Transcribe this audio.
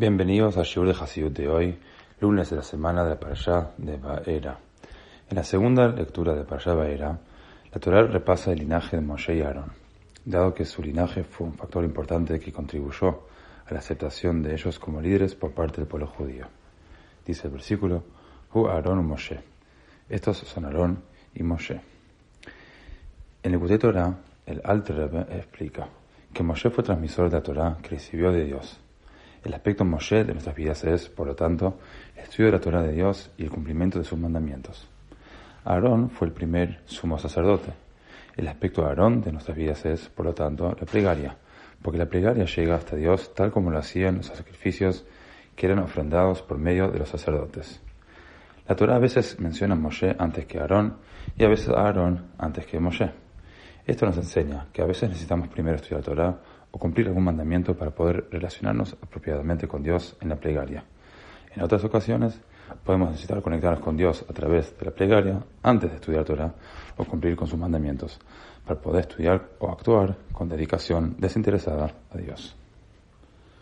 Bienvenidos a Shiur de Hasidut de hoy, lunes de la semana de la Parashá de Baera. En la segunda lectura de Parashá Baera, la Torah repasa el linaje de Moshe y Aarón, dado que su linaje fue un factor importante que contribuyó a la aceptación de ellos como líderes por parte del pueblo judío. Dice el versículo, Hu Aarón y Moshe. Estos son Aarón y Moshe. En el Gute Torah, el Alter Rebbe explica que Moshe fue transmisor de la Torah que recibió de Dios el aspecto Moshe de nuestras vidas es, por lo tanto, el estudio de la Torah de Dios y el cumplimiento de sus mandamientos. Aarón fue el primer sumo sacerdote. El aspecto Aarón de nuestras vidas es, por lo tanto, la plegaria, porque la plegaria llega hasta Dios tal como lo hacían los sacrificios que eran ofrendados por medio de los sacerdotes. La Torah a veces menciona a Moshe antes que Aarón y a veces a Aarón antes que Moshe. Esto nos enseña que a veces necesitamos primero estudiar Torah o cumplir algún mandamiento para poder relacionarnos apropiadamente con Dios en la plegaria. En otras ocasiones podemos necesitar conectarnos con Dios a través de la plegaria antes de estudiar Torah o cumplir con sus mandamientos para poder estudiar o actuar con dedicación desinteresada a Dios.